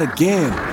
that again.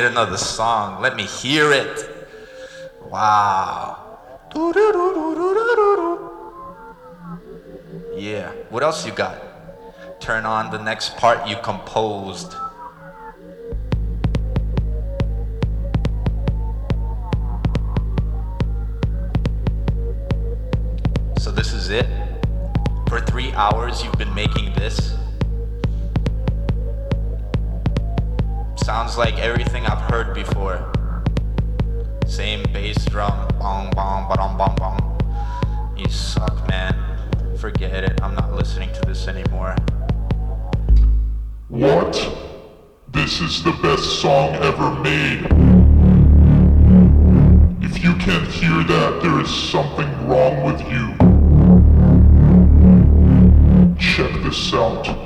Made another song. Let me hear it. Wow. Yeah, what else you got? Turn on the next part you composed. So this is it? For three hours you've been making this? Sounds like everything I've heard before. Same bass drum, bong bong, ba bong bong. You suck, man. Forget it. I'm not listening to this anymore. What? This is the best song ever made. If you can't hear that, there is something wrong with you. Check this out.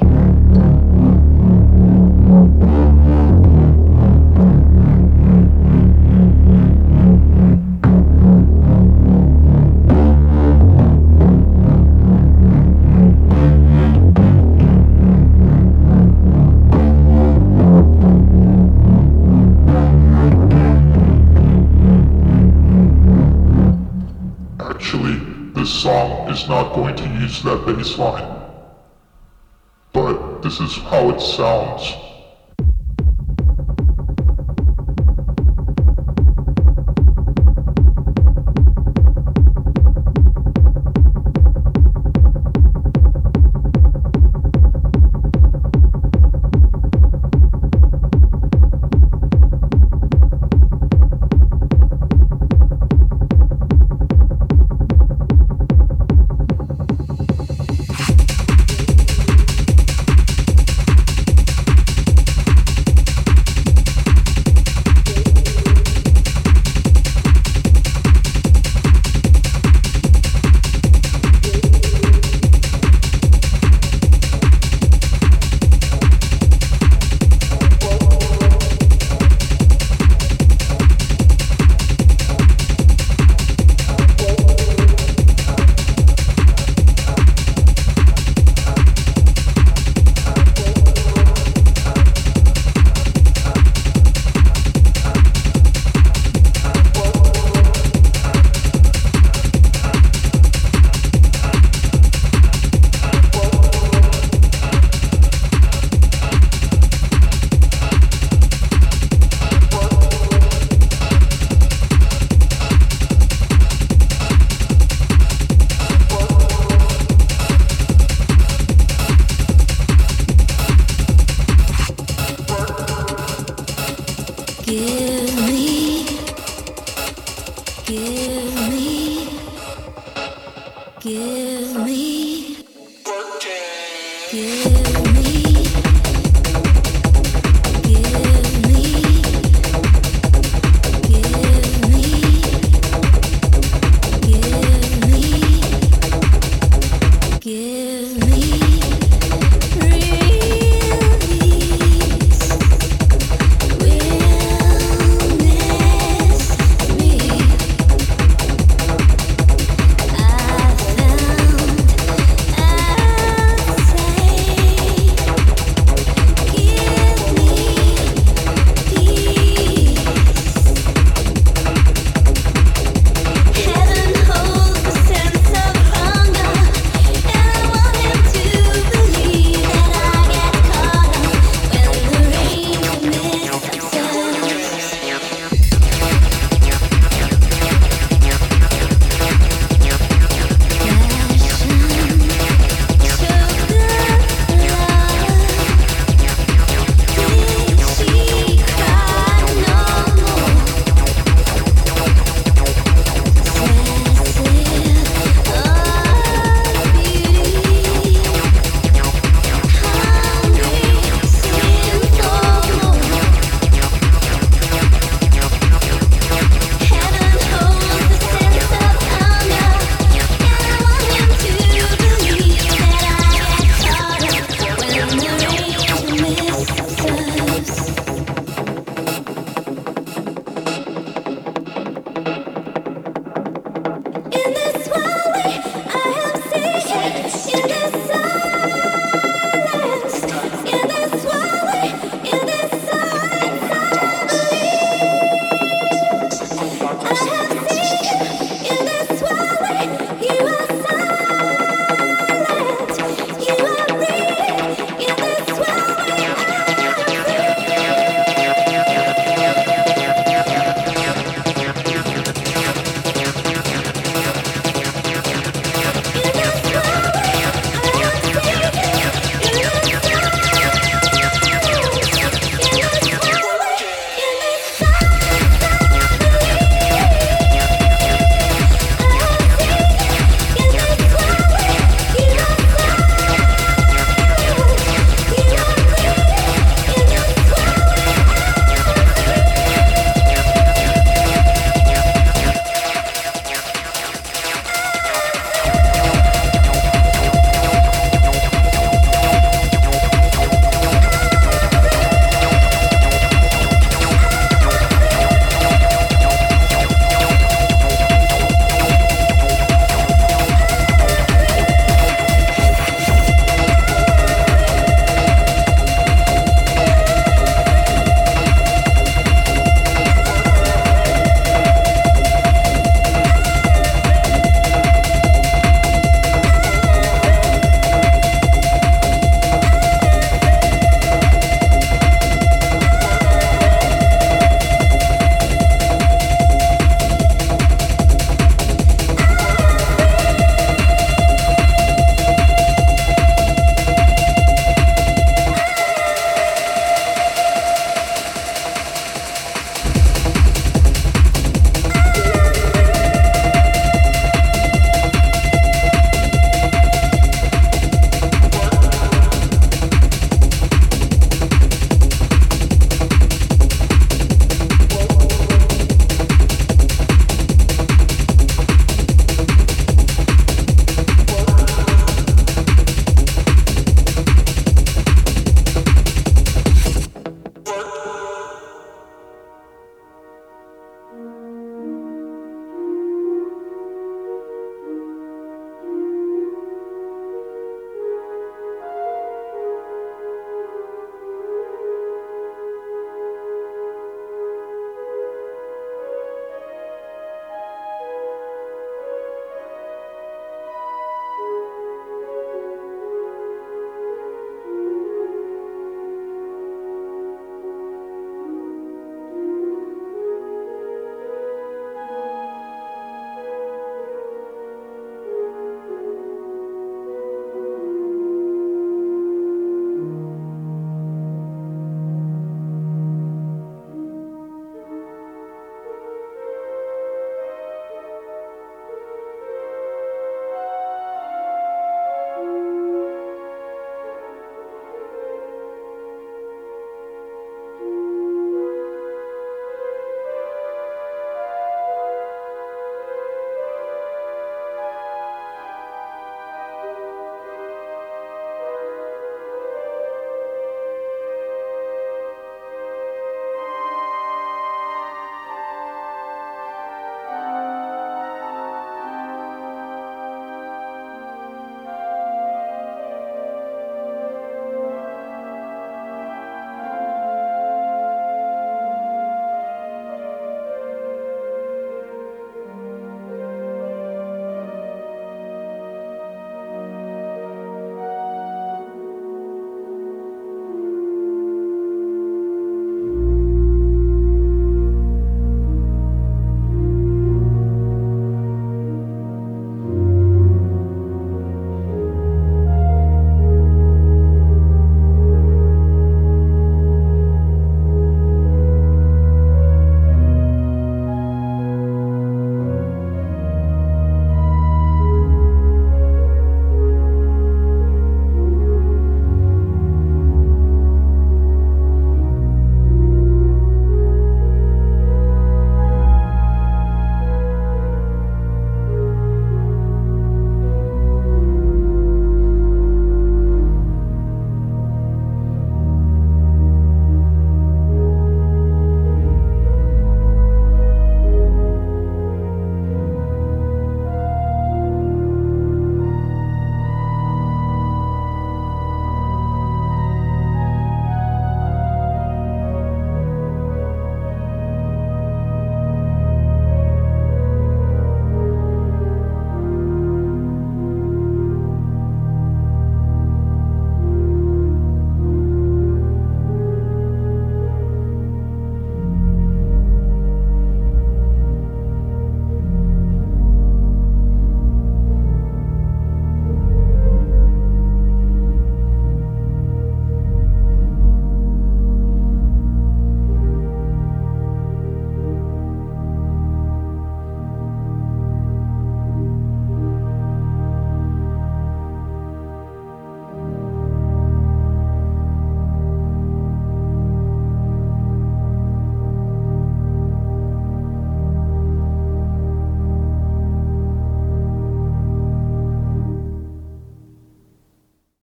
Song is not going to use that bass line. But this is how it sounds.